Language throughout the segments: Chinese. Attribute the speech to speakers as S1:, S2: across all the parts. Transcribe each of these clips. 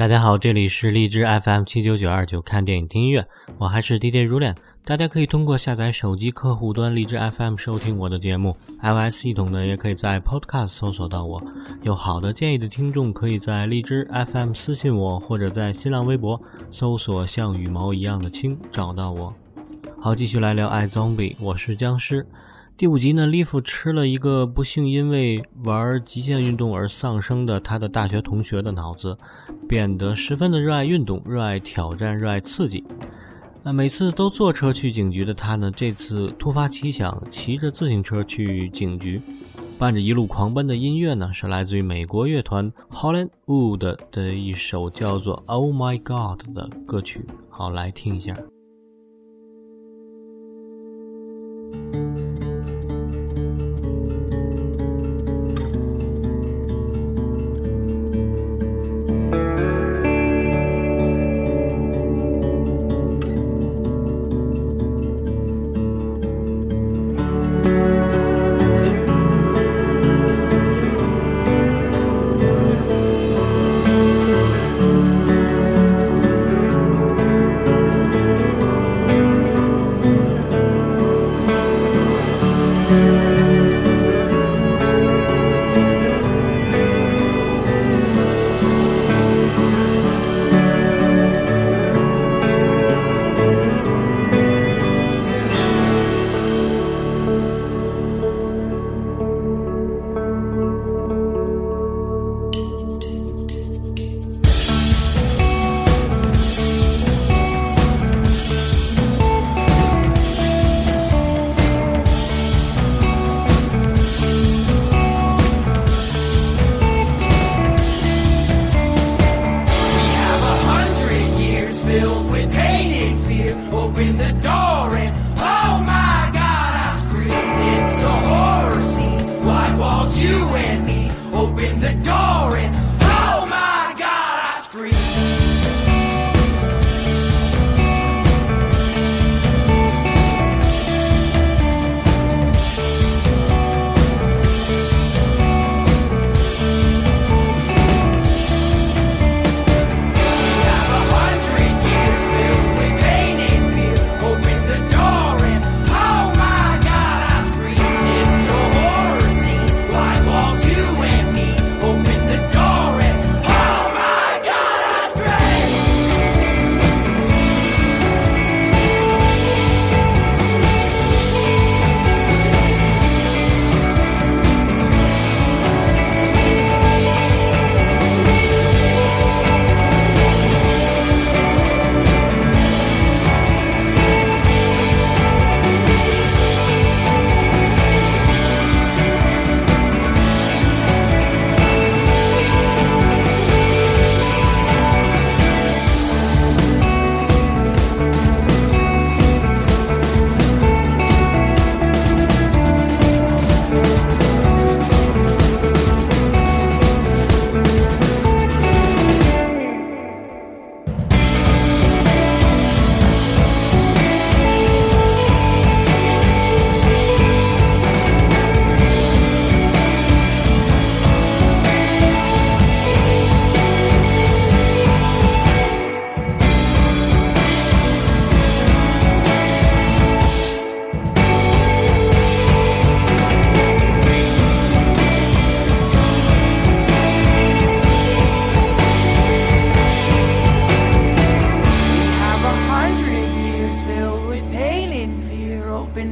S1: 大家好，这里是荔枝 FM 七九九二九看电影听音乐，我还是 DJ 如恋。大家可以通过下载手机客户端荔枝 FM 收听我的节目，iOS 系统呢也可以在 Podcast 搜索到我。有好的建议的听众可以在荔枝 FM 私信我，或者在新浪微博搜索“像羽毛一样的青”找到我。好，继续来聊《爱 Zombie》，我是僵尸。第五集呢，利弗吃了一个不幸因为玩极限运动而丧生的他的大学同学的脑子，变得十分的热爱运动、热爱挑战、热爱刺激。那每次都坐车去警局的他呢，这次突发奇想，骑着自行车去警局，伴着一路狂奔的音乐呢，是来自于美国乐团 Holland Wood 的一首叫做《Oh My God》的歌曲。好，来听一下。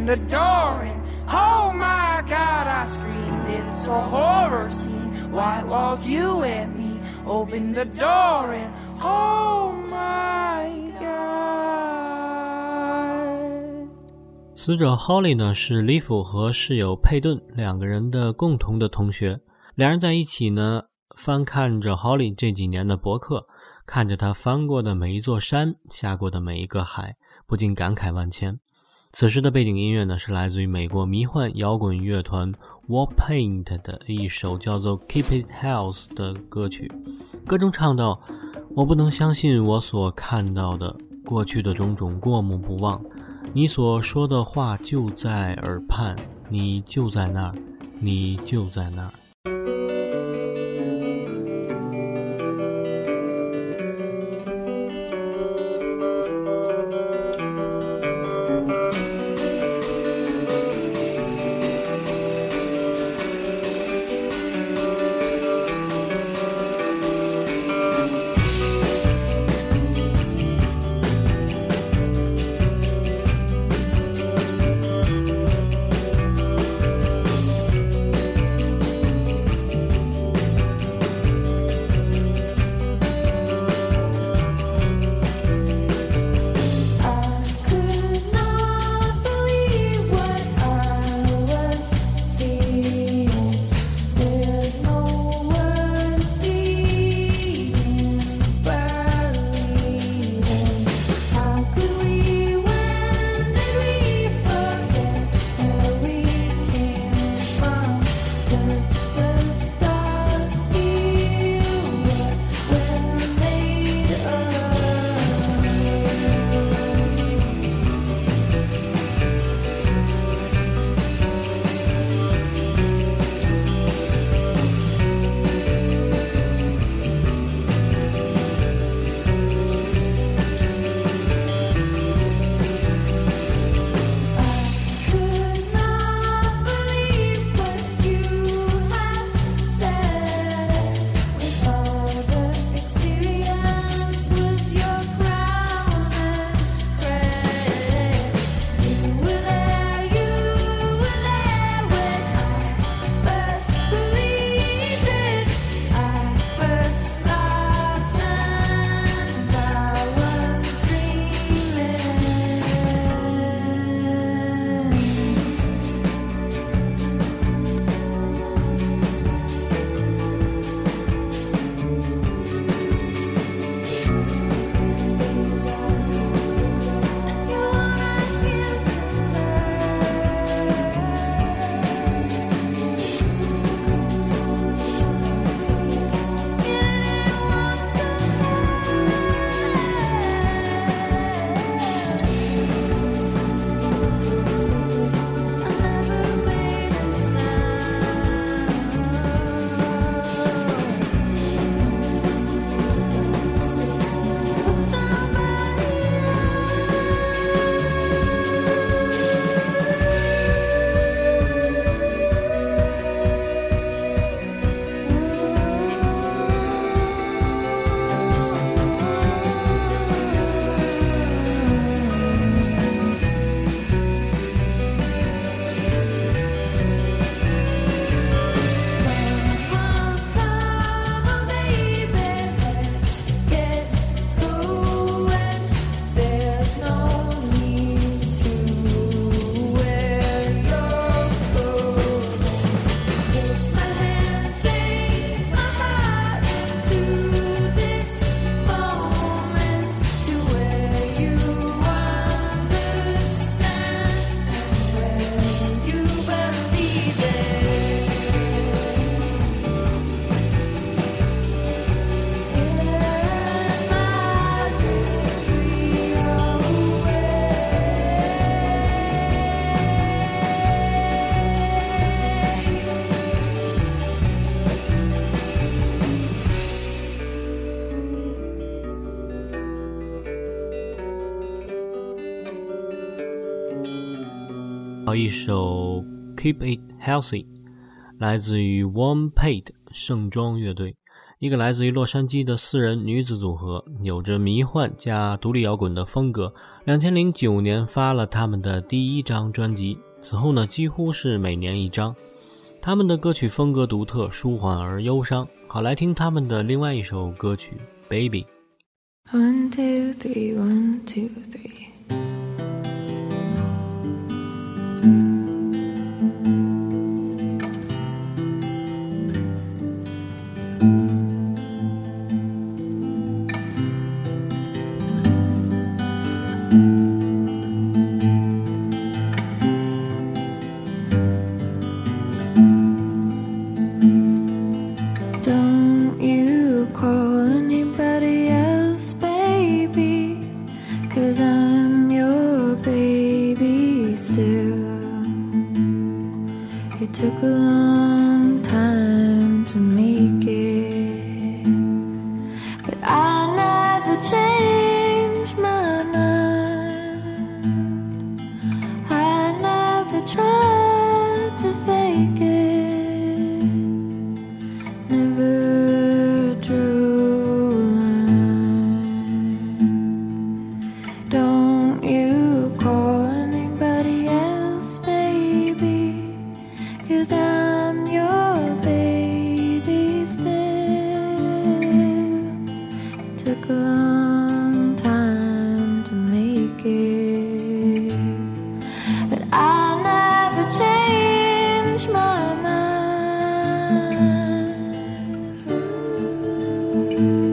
S2: The door in my god i screamed it's so horrible why was you with me? Open the door in my god.
S1: 死者 holly 呢是李府和室友佩顿两个人的共同的同学。两人在一起呢翻看着 holly 这几年的博客看着她翻过的每一座山下过的每一个海不禁感慨万千。此时的背景音乐呢是来自于美国迷幻摇滚乐团 Warpaint 的一首叫做《Keep It Health》的歌曲，歌中唱道：“我不能相信我所看到的过去的种种过目不忘。”你所说的话就在耳畔，你就在那儿，你就在那儿。好一首《Keep It Healthy》，来自于 Warm Paid 盛装乐队，一个来自于洛杉矶的四人女子组合，有着迷幻加独立摇滚的风格。两千零九年发了他们的第一张专辑，此后呢几乎是每年一张。他们的歌曲风格独特，舒缓而忧伤。好，来听他们的另外一首歌曲《Baby》。
S3: One two three, one two three. Thank you. You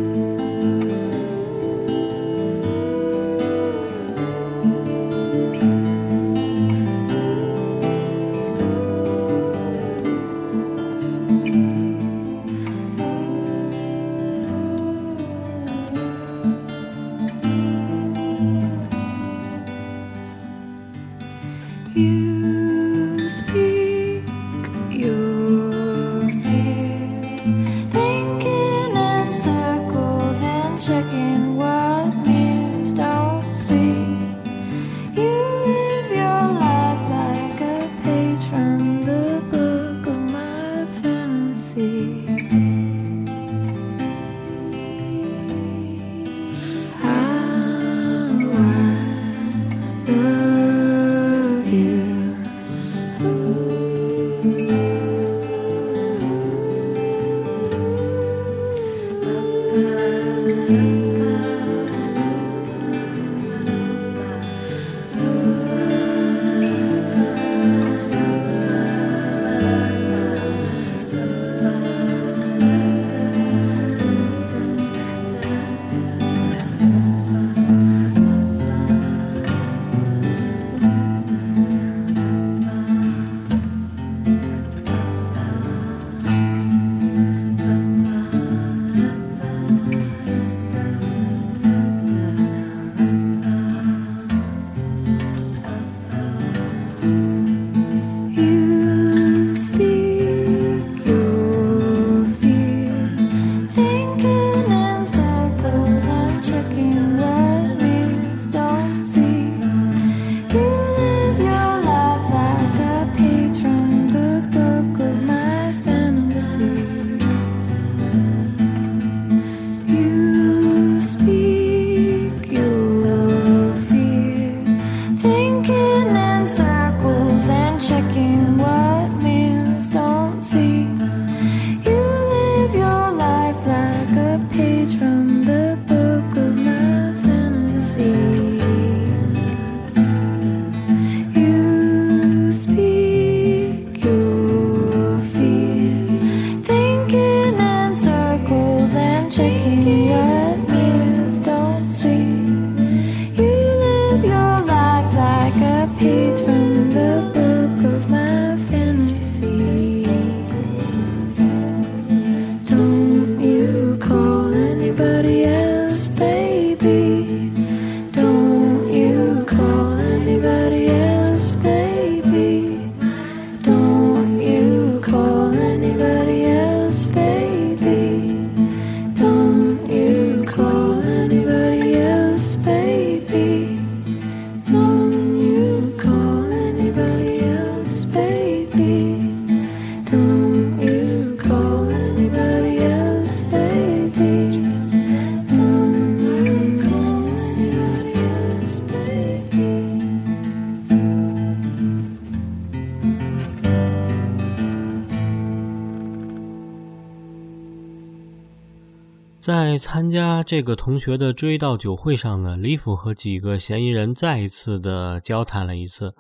S1: 在参加这个同学的追悼酒会上呢，李府和几个嫌疑人再一次的交谈了一次。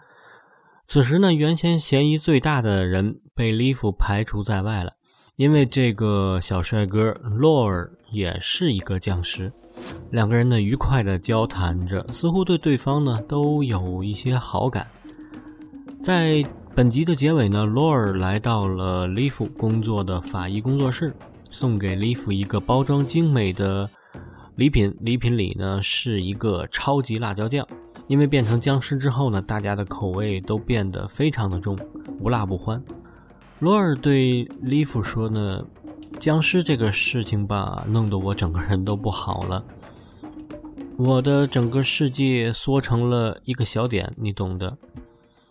S1: 此时呢，原先嫌疑最大的人被李府排除在外了，因为这个小帅哥洛尔也是一个僵尸。两个人呢，愉快的交谈着，似乎对对方呢都有一些好感。在本集的结尾呢，罗尔来到了利弗工作的法医工作室，送给利弗一个包装精美的礼品。礼品里呢是一个超级辣椒酱。因为变成僵尸之后呢，大家的口味都变得非常的重，无辣不欢。罗尔对利弗说呢：“僵尸这个事情吧，弄得我整个人都不好了。我的整个世界缩成了一个小点，你懂的。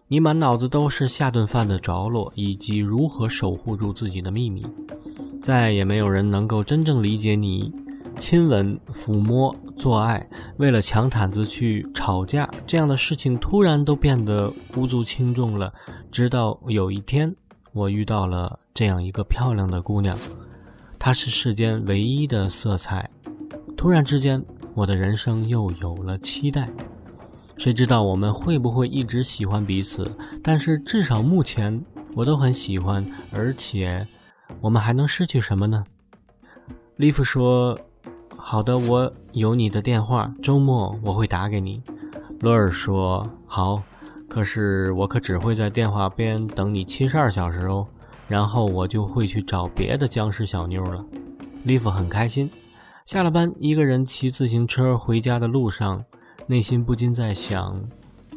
S1: 你满脑子都是下顿饭的着落，以及如何守护住自己的秘密。再也没有人能够真正理解你。亲吻、抚摸、做爱，为了抢毯子去吵架，这样的事情突然都变得无足轻重了。直到有一天，我遇到了这样一个漂亮的姑娘，她是世间唯一的色彩。突然之间，我的人生又有了期待。谁知道我们会不会一直喜欢彼此？但是至少目前我都很喜欢，而且我们还能失去什么呢？利弗说。好的，我有你的电话，周末我会打给你。罗尔说：“好，可是我可只会在电话边等你七十二小时哦，然后我就会去找别的僵尸小妞了。”利弗很开心。下了班，一个人骑自行车回家的路上，内心不禁在想：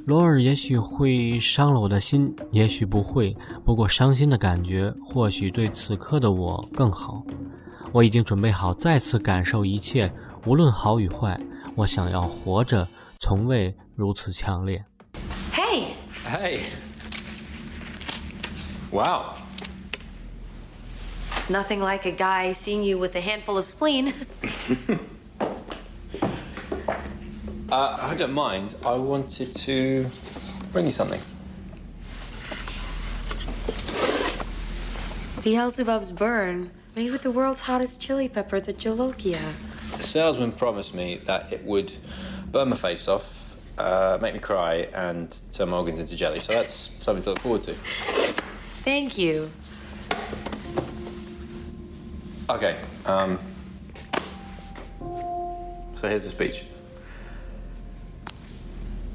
S1: 罗尔也许会伤了我的心，也许不会。不过伤心的感觉，或许对此刻的我更好。我已经准备好再次感受一切，无论好与坏。我想要活着，从未如此强烈。
S4: Hey.
S5: Hey. Wow.
S4: Nothing like a guy seeing you with a handful of spleen.
S5: Uh, I don't mind. I wanted to bring you something.
S4: Beelzebub's burn. Made with the world's hottest chili pepper, the Jolokia.
S5: The salesman promised me that it would burn my face off, uh, make me cry, and turn my organs into jelly. So that's something to look forward to.
S4: Thank you.
S5: Okay. Um, so here's the speech.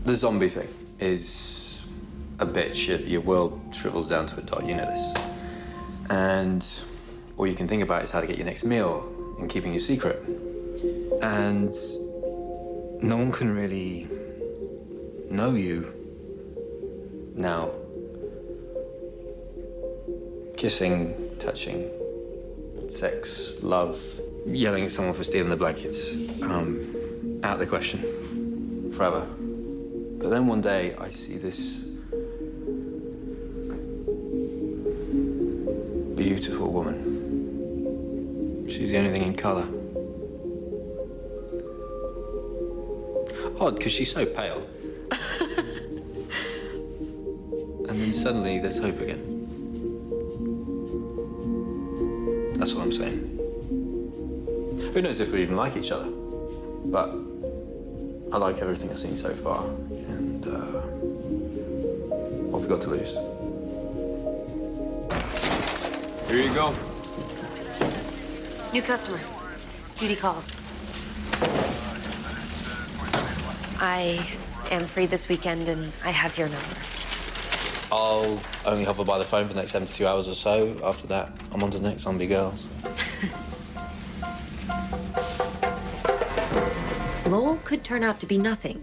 S5: The zombie thing is a bitch. Your, your world shrivels down to a dot. You know this. And all you can think about is how to get your next meal and keeping your secret. And no one can really know you now. Kissing, touching, sex, love, yelling at someone for stealing the blankets, um, out of the question. Forever. But then one day I see this beautiful woman She's the only thing in colour. Odd, because she's so pale. and then suddenly there's hope again. That's what I'm saying. Who knows if we even like each other? But I like everything I've seen so far, what have got to lose?
S6: Here you go.
S4: New customer. Duty calls. I am free this weekend and I have your number.
S5: I'll only hover by the phone for the next 72 hours or so. After that, I'm on to the next zombie girls.
S4: Lowell could turn out to be nothing.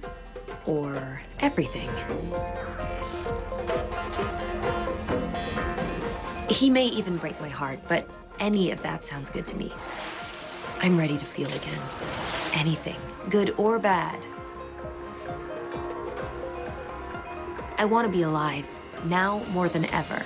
S4: Or everything. He may even break my heart, but any of that sounds good to me. I'm ready to feel again. Anything, good or bad. I want to be alive, now more than ever.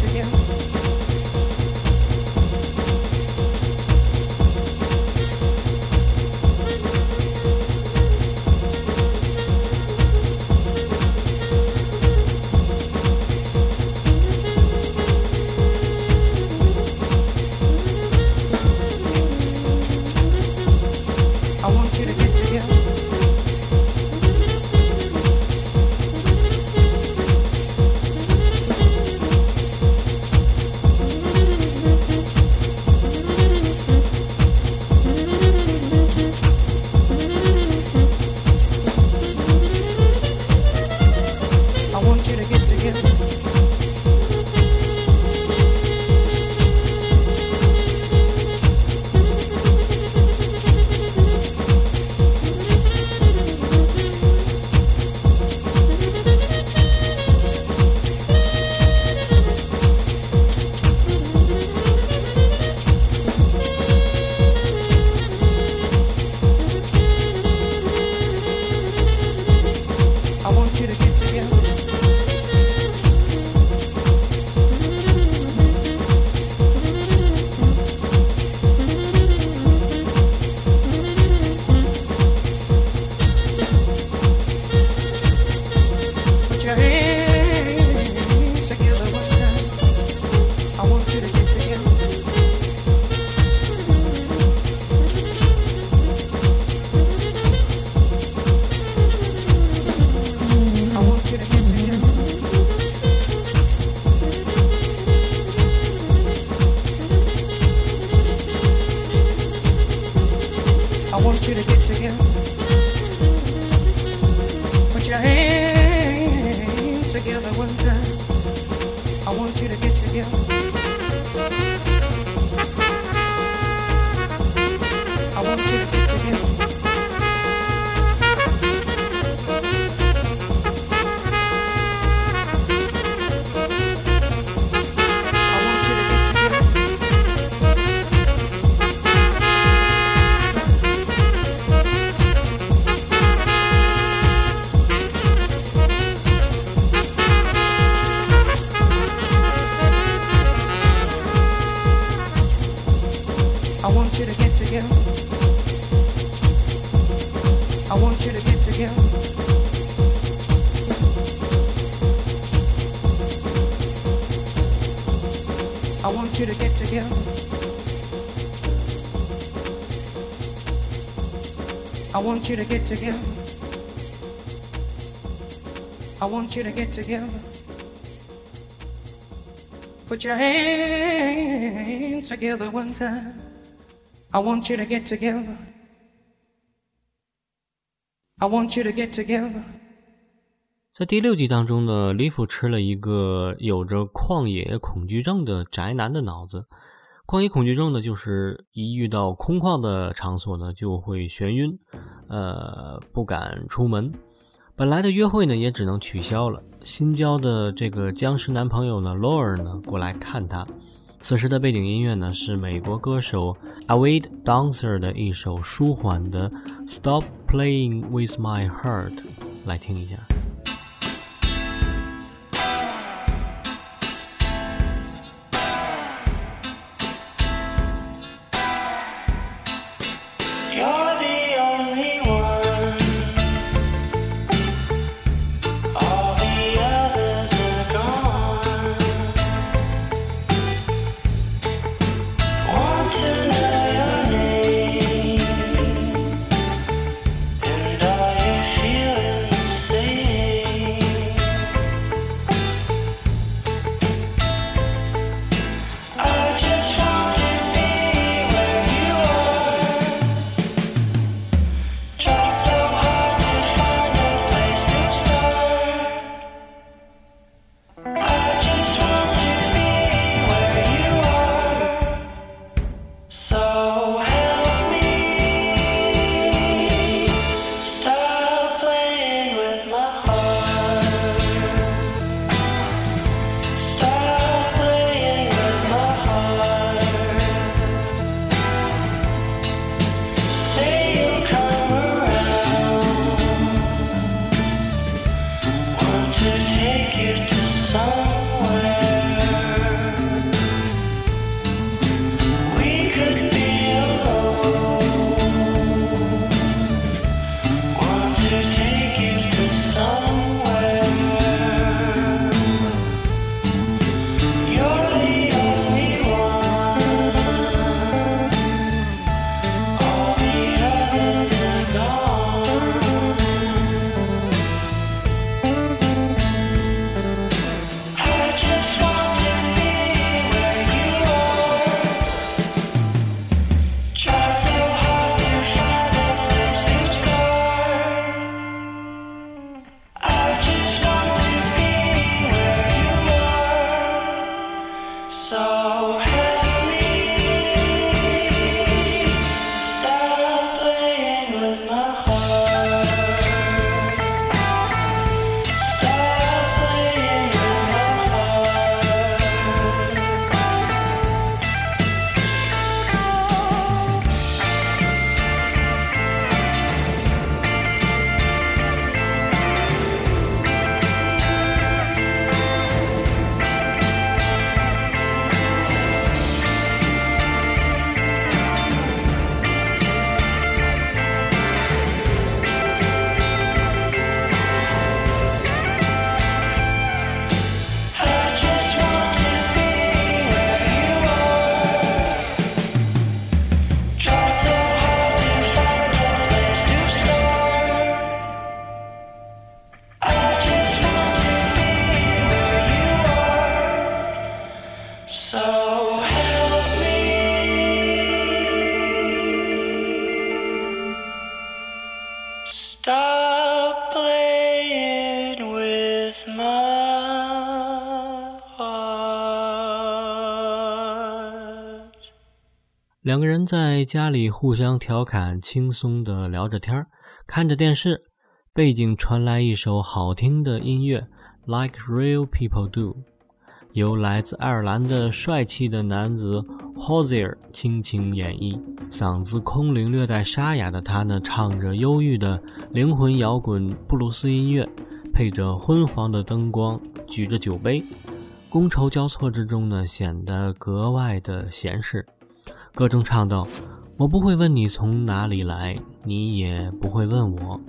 S7: You to get together. I want you to get together. Put your hands together one time. I want you to get together. I want you to get together.
S1: 在第六集当中呢，李府吃了一个有着旷野恐惧症的宅男的脑子。旷野恐惧症呢，就是一遇到空旷的场所呢，就会眩晕，呃，不敢出门。本来的约会呢，也只能取消了。新交的这个僵尸男朋友呢，Laura 呢，过来看他。此时的背景音乐呢，是美国歌手 Avid Dancer 的一首舒缓的《Stop Playing with My Heart》，来听一下。两个人在家里互相调侃，轻松地聊着天儿，看着电视，背景传来一首好听的音乐，Like Real People Do，由来自爱尔兰的帅气的男子 Hozier 倾情演绎，嗓子空灵、略带沙哑的他呢，唱着忧郁的灵魂摇滚布鲁斯音乐，配着昏黄的灯光，举着酒杯，觥筹交错之中呢，显得格外的闲适。歌中唱道：“我不会问你从哪里来，你也不会问我，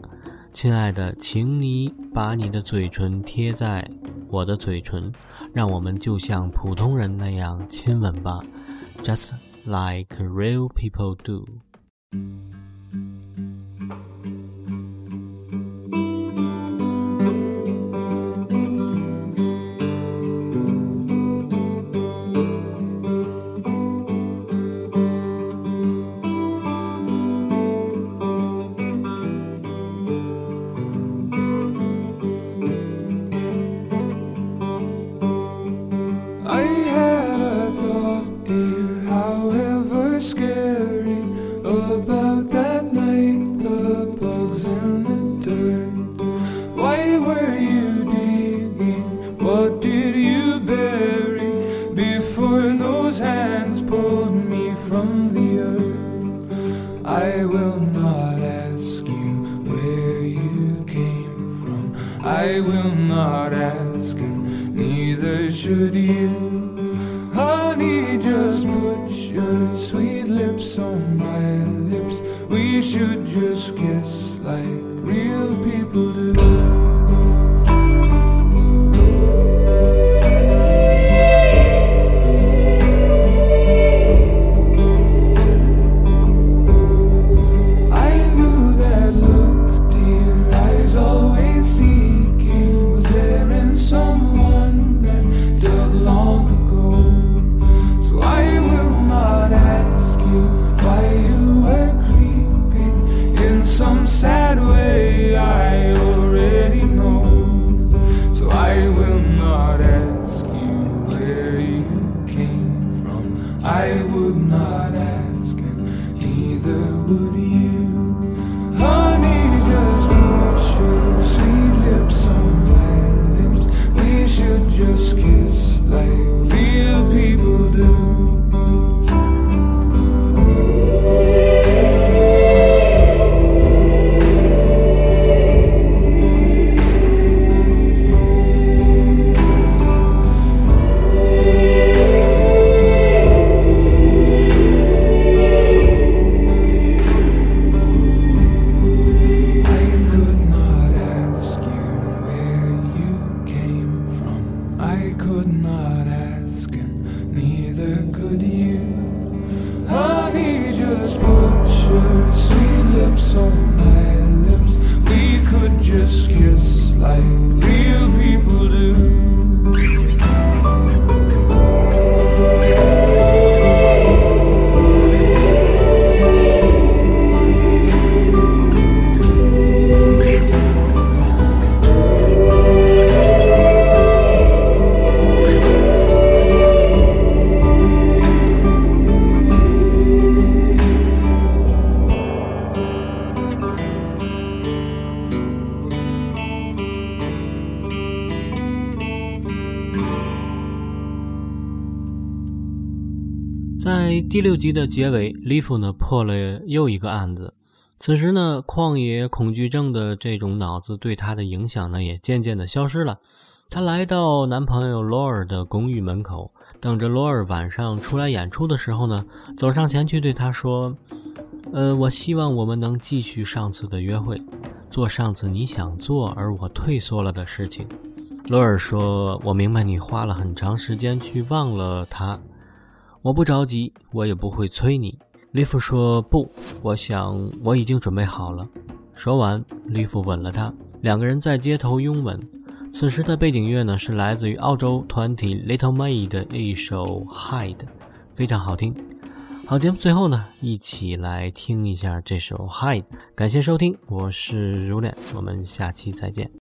S1: 亲爱的，请你把你的嘴唇贴在我的嘴唇，让我们就像普通人那样亲吻吧，just like real people do。”
S8: Put your sweet lips on my lips. We should just kiss like
S1: 在第六集的结尾，利夫呢破了又一个案子。此时呢，旷野恐惧症的这种脑子对他的影响呢，也渐渐的消失了。他来到男朋友罗尔的公寓门口，等着罗尔晚上出来演出的时候呢，走上前去对他说：“呃，我希望我们能继续上次的约会，做上次你想做而我退缩了的事情。”罗尔说：“我明白你花了很长时间去忘了他，我不着急，我也不会催你。”利夫说：“不，我想我已经准备好了。”说完，利夫吻了她，两个人在街头拥吻。此时的背景乐呢，是来自于澳洲团体 Little May 的一首《Hide》，非常好听。
S9: 好，节目最后呢，一起来听一下这首《Hide》。感谢收听，我是如恋，我们下期再见。